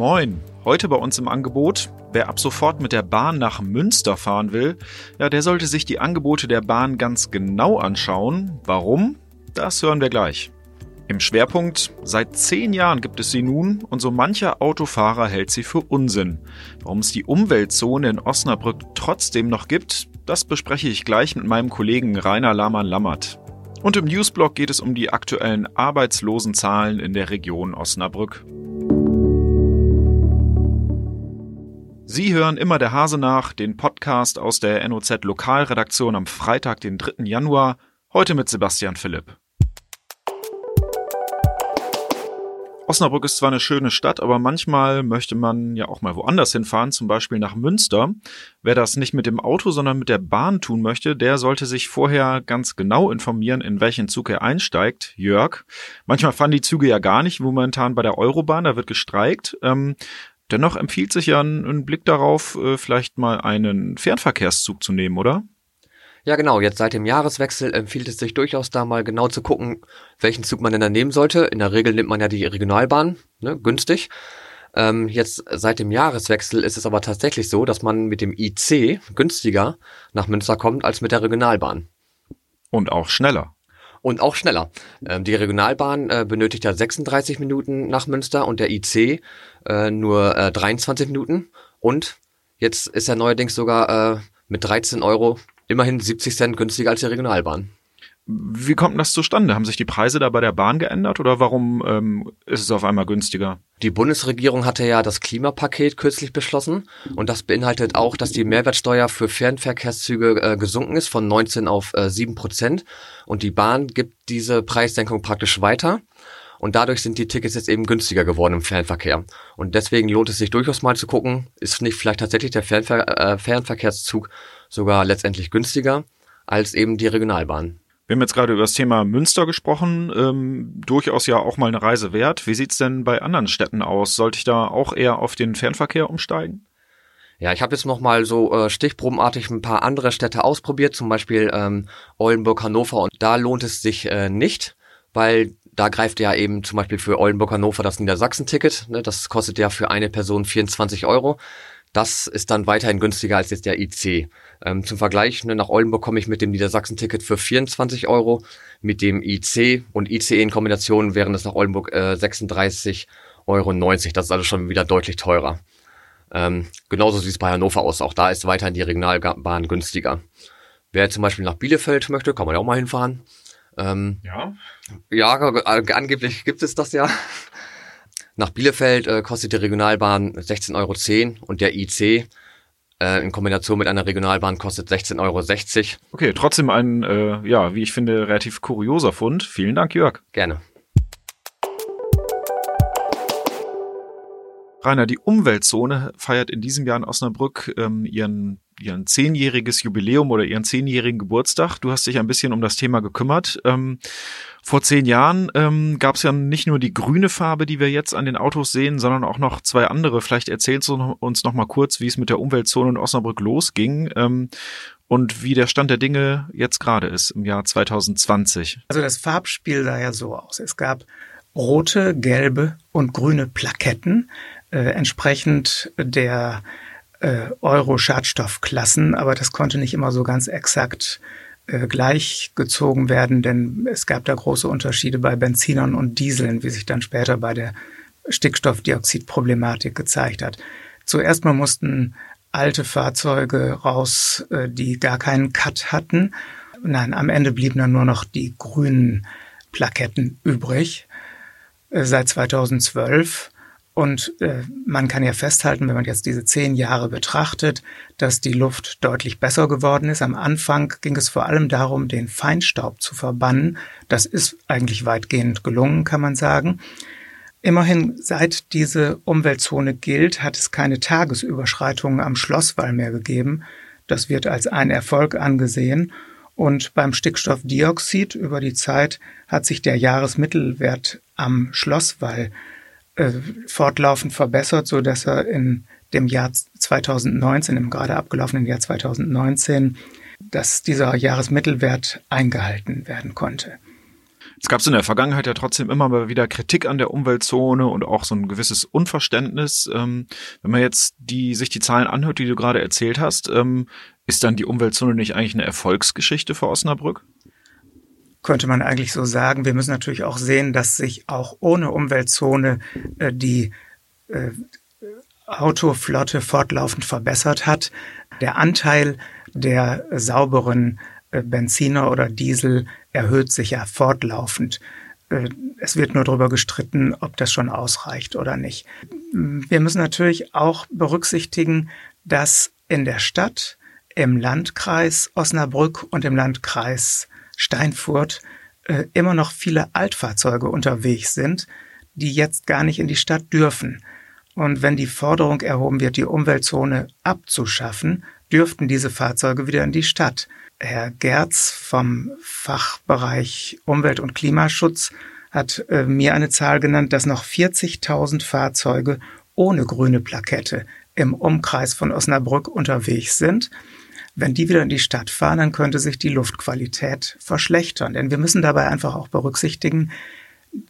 Moin, heute bei uns im Angebot. Wer ab sofort mit der Bahn nach Münster fahren will, ja, der sollte sich die Angebote der Bahn ganz genau anschauen. Warum? Das hören wir gleich. Im Schwerpunkt, seit zehn Jahren gibt es sie nun und so mancher Autofahrer hält sie für Unsinn. Warum es die Umweltzone in Osnabrück trotzdem noch gibt, das bespreche ich gleich mit meinem Kollegen Rainer Lahmann-Lammert. Und im Newsblog geht es um die aktuellen Arbeitslosenzahlen in der Region Osnabrück. Sie hören immer der Hase nach, den Podcast aus der NOZ Lokalredaktion am Freitag, den 3. Januar, heute mit Sebastian Philipp. Osnabrück ist zwar eine schöne Stadt, aber manchmal möchte man ja auch mal woanders hinfahren, zum Beispiel nach Münster. Wer das nicht mit dem Auto, sondern mit der Bahn tun möchte, der sollte sich vorher ganz genau informieren, in welchen Zug er einsteigt. Jörg. Manchmal fahren die Züge ja gar nicht, momentan bei der Eurobahn, da wird gestreikt. Ähm, dennoch empfiehlt sich ja ein, ein Blick darauf, äh, vielleicht mal einen Fernverkehrszug zu nehmen, oder? Ja, genau. Jetzt seit dem Jahreswechsel empfiehlt es sich durchaus da mal genau zu gucken, welchen Zug man denn da nehmen sollte. In der Regel nimmt man ja die Regionalbahn, ne, günstig. Ähm, jetzt seit dem Jahreswechsel ist es aber tatsächlich so, dass man mit dem IC günstiger nach Münster kommt als mit der Regionalbahn. Und auch schneller. Und auch schneller. Ähm, die Regionalbahn äh, benötigt ja 36 Minuten nach Münster und der IC äh, nur äh, 23 Minuten. Und jetzt ist er neuerdings sogar äh, mit 13 Euro immerhin 70 Cent günstiger als die Regionalbahn. Wie kommt das zustande? Haben sich die Preise da bei der Bahn geändert oder warum ähm, ist es auf einmal günstiger? Die Bundesregierung hatte ja das Klimapaket kürzlich beschlossen und das beinhaltet auch, dass die Mehrwertsteuer für Fernverkehrszüge äh, gesunken ist von 19 auf äh, 7 Prozent und die Bahn gibt diese Preissenkung praktisch weiter und dadurch sind die Tickets jetzt eben günstiger geworden im Fernverkehr. Und deswegen lohnt es sich durchaus mal zu gucken, ist nicht vielleicht tatsächlich der Fernver äh, Fernverkehrszug sogar letztendlich günstiger als eben die Regionalbahn. Wir haben jetzt gerade über das Thema Münster gesprochen, ähm, durchaus ja auch mal eine Reise wert. Wie sieht's denn bei anderen Städten aus? Sollte ich da auch eher auf den Fernverkehr umsteigen? Ja, ich habe jetzt noch mal so äh, stichprobenartig ein paar andere Städte ausprobiert, zum Beispiel ähm, Oldenburg, Hannover und da lohnt es sich äh, nicht, weil da greift ja eben zum Beispiel für Oldenburg, Hannover das Niedersachsen-Ticket. Ne, das kostet ja für eine Person 24 Euro. Das ist dann weiterhin günstiger als jetzt der IC. Ähm, zum Vergleich, ne, nach Oldenburg komme ich mit dem Niedersachsen-Ticket für 24 Euro. Mit dem IC und ICE in Kombination wären das nach Oldenburg äh, 36,90 Euro. Das ist also schon wieder deutlich teurer. Ähm, genauso sieht es bei Hannover aus. Auch da ist weiterhin die Regionalbahn günstiger. Wer zum Beispiel nach Bielefeld möchte, kann man ja auch mal hinfahren. Ähm, ja. Ja, angeblich gibt es das ja. Nach Bielefeld äh, kostet die Regionalbahn 16,10 Euro und der IC äh, in Kombination mit einer Regionalbahn kostet 16,60 Euro. Okay, trotzdem ein, äh, ja, wie ich finde, relativ kurioser Fund. Vielen Dank, Jörg. Gerne. Rainer, die Umweltzone feiert in diesem Jahr in Osnabrück ähm, ihren ihren zehnjähriges Jubiläum oder ihren zehnjährigen Geburtstag. Du hast dich ein bisschen um das Thema gekümmert. Ähm, vor zehn Jahren ähm, gab es ja nicht nur die grüne Farbe, die wir jetzt an den Autos sehen, sondern auch noch zwei andere. Vielleicht erzählst du uns noch mal kurz, wie es mit der Umweltzone in Osnabrück losging ähm, und wie der Stand der Dinge jetzt gerade ist im Jahr 2020. Also das Farbspiel sah ja so aus. Es gab rote, gelbe und grüne Plaketten äh, entsprechend der äh, Euro-Schadstoffklassen, aber das konnte nicht immer so ganz exakt äh, gleichgezogen werden, denn es gab da große Unterschiede bei Benzinern und Dieseln, wie sich dann später bei der Stickstoffdioxidproblematik gezeigt hat. Zuerst mal mussten alte Fahrzeuge raus, äh, die gar keinen Cut hatten. Nein, am Ende blieben dann nur noch die grünen Plaketten übrig. Äh, seit 2012 und äh, man kann ja festhalten, wenn man jetzt diese zehn Jahre betrachtet, dass die Luft deutlich besser geworden ist. Am Anfang ging es vor allem darum, den Feinstaub zu verbannen. Das ist eigentlich weitgehend gelungen, kann man sagen. Immerhin, seit diese Umweltzone gilt, hat es keine Tagesüberschreitungen am Schlosswall mehr gegeben. Das wird als ein Erfolg angesehen. Und beim Stickstoffdioxid über die Zeit hat sich der Jahresmittelwert am Schlosswall äh, fortlaufend verbessert, so dass er in dem Jahr 2019, im gerade abgelaufenen Jahr 2019, dass dieser Jahresmittelwert eingehalten werden konnte. Es gab in der Vergangenheit ja trotzdem immer mal wieder Kritik an der Umweltzone und auch so ein gewisses Unverständnis. Ähm, wenn man jetzt die, sich die Zahlen anhört, die du gerade erzählt hast, ähm, ist dann die Umweltzone nicht eigentlich eine Erfolgsgeschichte für Osnabrück? Könnte man eigentlich so sagen. Wir müssen natürlich auch sehen, dass sich auch ohne Umweltzone äh, die äh, Autoflotte fortlaufend verbessert hat. Der Anteil der sauberen äh, Benziner oder Diesel erhöht sich ja fortlaufend. Äh, es wird nur darüber gestritten, ob das schon ausreicht oder nicht. Wir müssen natürlich auch berücksichtigen, dass in der Stadt, im Landkreis Osnabrück und im Landkreis Steinfurt äh, immer noch viele Altfahrzeuge unterwegs sind, die jetzt gar nicht in die Stadt dürfen. Und wenn die Forderung erhoben wird, die Umweltzone abzuschaffen, dürften diese Fahrzeuge wieder in die Stadt. Herr Gerz vom Fachbereich Umwelt- und Klimaschutz hat äh, mir eine Zahl genannt, dass noch 40.000 Fahrzeuge ohne grüne Plakette im Umkreis von Osnabrück unterwegs sind. Wenn die wieder in die Stadt fahren, dann könnte sich die Luftqualität verschlechtern. Denn wir müssen dabei einfach auch berücksichtigen,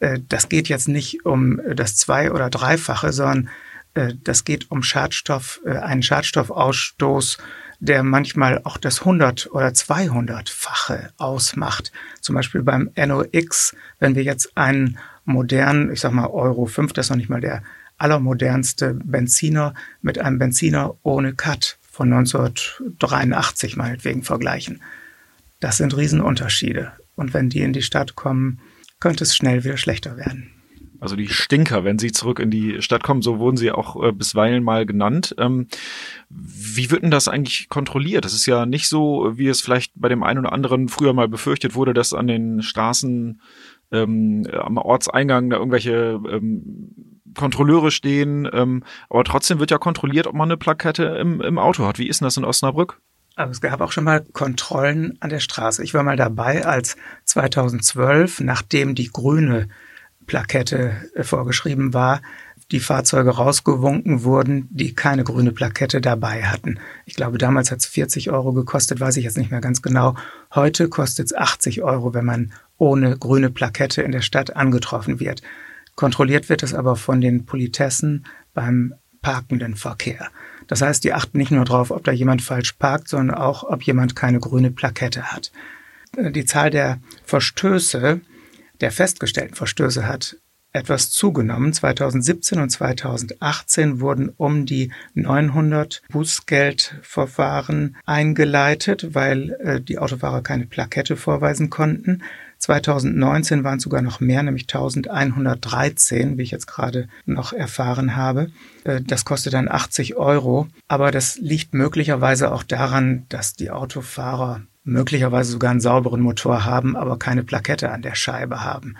äh, das geht jetzt nicht um das Zwei- oder Dreifache, sondern äh, das geht um Schadstoff, äh, einen Schadstoffausstoß der manchmal auch das 100 oder 200-fache ausmacht. Zum Beispiel beim NOx, wenn wir jetzt einen modernen, ich sag mal Euro 5, das ist noch nicht mal der allermodernste Benziner mit einem Benziner ohne Cut von 1983 meinetwegen vergleichen. Das sind Riesenunterschiede. Und wenn die in die Stadt kommen, könnte es schnell wieder schlechter werden also die Stinker, wenn sie zurück in die Stadt kommen, so wurden sie auch äh, bisweilen mal genannt. Ähm, wie wird denn das eigentlich kontrolliert? Das ist ja nicht so, wie es vielleicht bei dem einen oder anderen früher mal befürchtet wurde, dass an den Straßen ähm, am Ortseingang da irgendwelche ähm, Kontrolleure stehen. Ähm, aber trotzdem wird ja kontrolliert, ob man eine Plakette im, im Auto hat. Wie ist denn das in Osnabrück? Aber es gab auch schon mal Kontrollen an der Straße. Ich war mal dabei, als 2012, nachdem die grüne Plakette äh, vorgeschrieben war, die Fahrzeuge rausgewunken wurden, die keine grüne Plakette dabei hatten. Ich glaube, damals hat es 40 Euro gekostet, weiß ich jetzt nicht mehr ganz genau. Heute kostet es 80 Euro, wenn man ohne grüne Plakette in der Stadt angetroffen wird. Kontrolliert wird es aber von den Politessen beim parkenden Verkehr. Das heißt, die achten nicht nur darauf, ob da jemand falsch parkt, sondern auch, ob jemand keine grüne Plakette hat. Die Zahl der Verstöße der festgestellten Verstöße hat etwas zugenommen. 2017 und 2018 wurden um die 900 Bußgeldverfahren eingeleitet, weil äh, die Autofahrer keine Plakette vorweisen konnten. 2019 waren es sogar noch mehr, nämlich 1113, wie ich jetzt gerade noch erfahren habe. Äh, das kostet dann 80 Euro. Aber das liegt möglicherweise auch daran, dass die Autofahrer möglicherweise sogar einen sauberen Motor haben, aber keine Plakette an der Scheibe haben.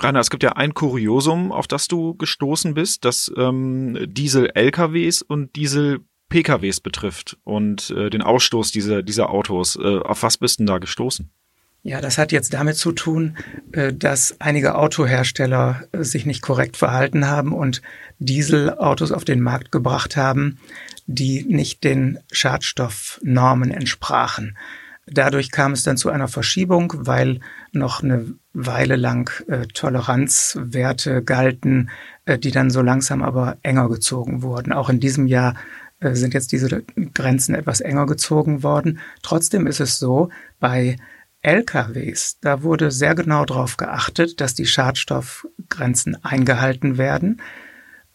Rainer, es gibt ja ein Kuriosum, auf das du gestoßen bist, das ähm, Diesel-LKWs und Diesel-PKWs betrifft und äh, den Ausstoß dieser, dieser Autos. Äh, auf was bist du denn da gestoßen? Ja, das hat jetzt damit zu tun, äh, dass einige Autohersteller äh, sich nicht korrekt verhalten haben und Dieselautos auf den Markt gebracht haben, die nicht den Schadstoffnormen entsprachen. Dadurch kam es dann zu einer Verschiebung, weil noch eine Weile lang äh, Toleranzwerte galten, die dann so langsam aber enger gezogen wurden. Auch in diesem Jahr sind jetzt diese Grenzen etwas enger gezogen worden. Trotzdem ist es so, bei LKWs, da wurde sehr genau darauf geachtet, dass die Schadstoffgrenzen eingehalten werden.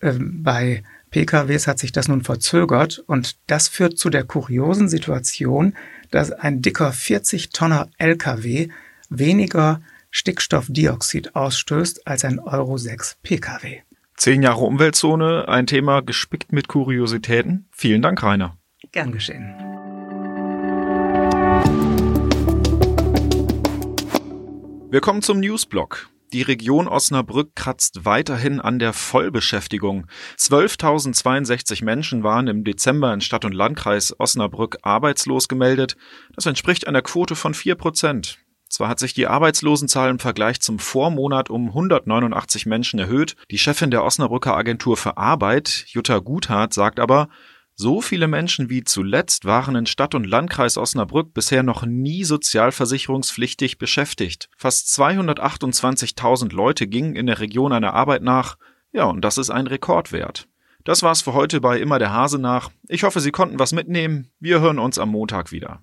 Ähm, bei PKWs hat sich das nun verzögert und das führt zu der kuriosen Situation, dass ein dicker 40 Tonner LKW weniger Stickstoffdioxid ausstößt als ein Euro 6 PKW. Zehn Jahre Umweltzone, ein Thema gespickt mit Kuriositäten. Vielen Dank, Rainer. Gern geschehen. Wir kommen zum Newsblock. Die Region Osnabrück kratzt weiterhin an der Vollbeschäftigung. 12.062 Menschen waren im Dezember in Stadt und Landkreis Osnabrück arbeitslos gemeldet. Das entspricht einer Quote von 4 Prozent. Zwar hat sich die Arbeitslosenzahl im Vergleich zum Vormonat um 189 Menschen erhöht. Die Chefin der Osnabrücker Agentur für Arbeit, Jutta Guthardt, sagt aber, So viele Menschen wie zuletzt waren in Stadt und Landkreis Osnabrück bisher noch nie sozialversicherungspflichtig beschäftigt. Fast 228.000 Leute gingen in der Region einer Arbeit nach. Ja, und das ist ein Rekordwert. Das war's für heute bei Immer der Hase nach. Ich hoffe, Sie konnten was mitnehmen. Wir hören uns am Montag wieder.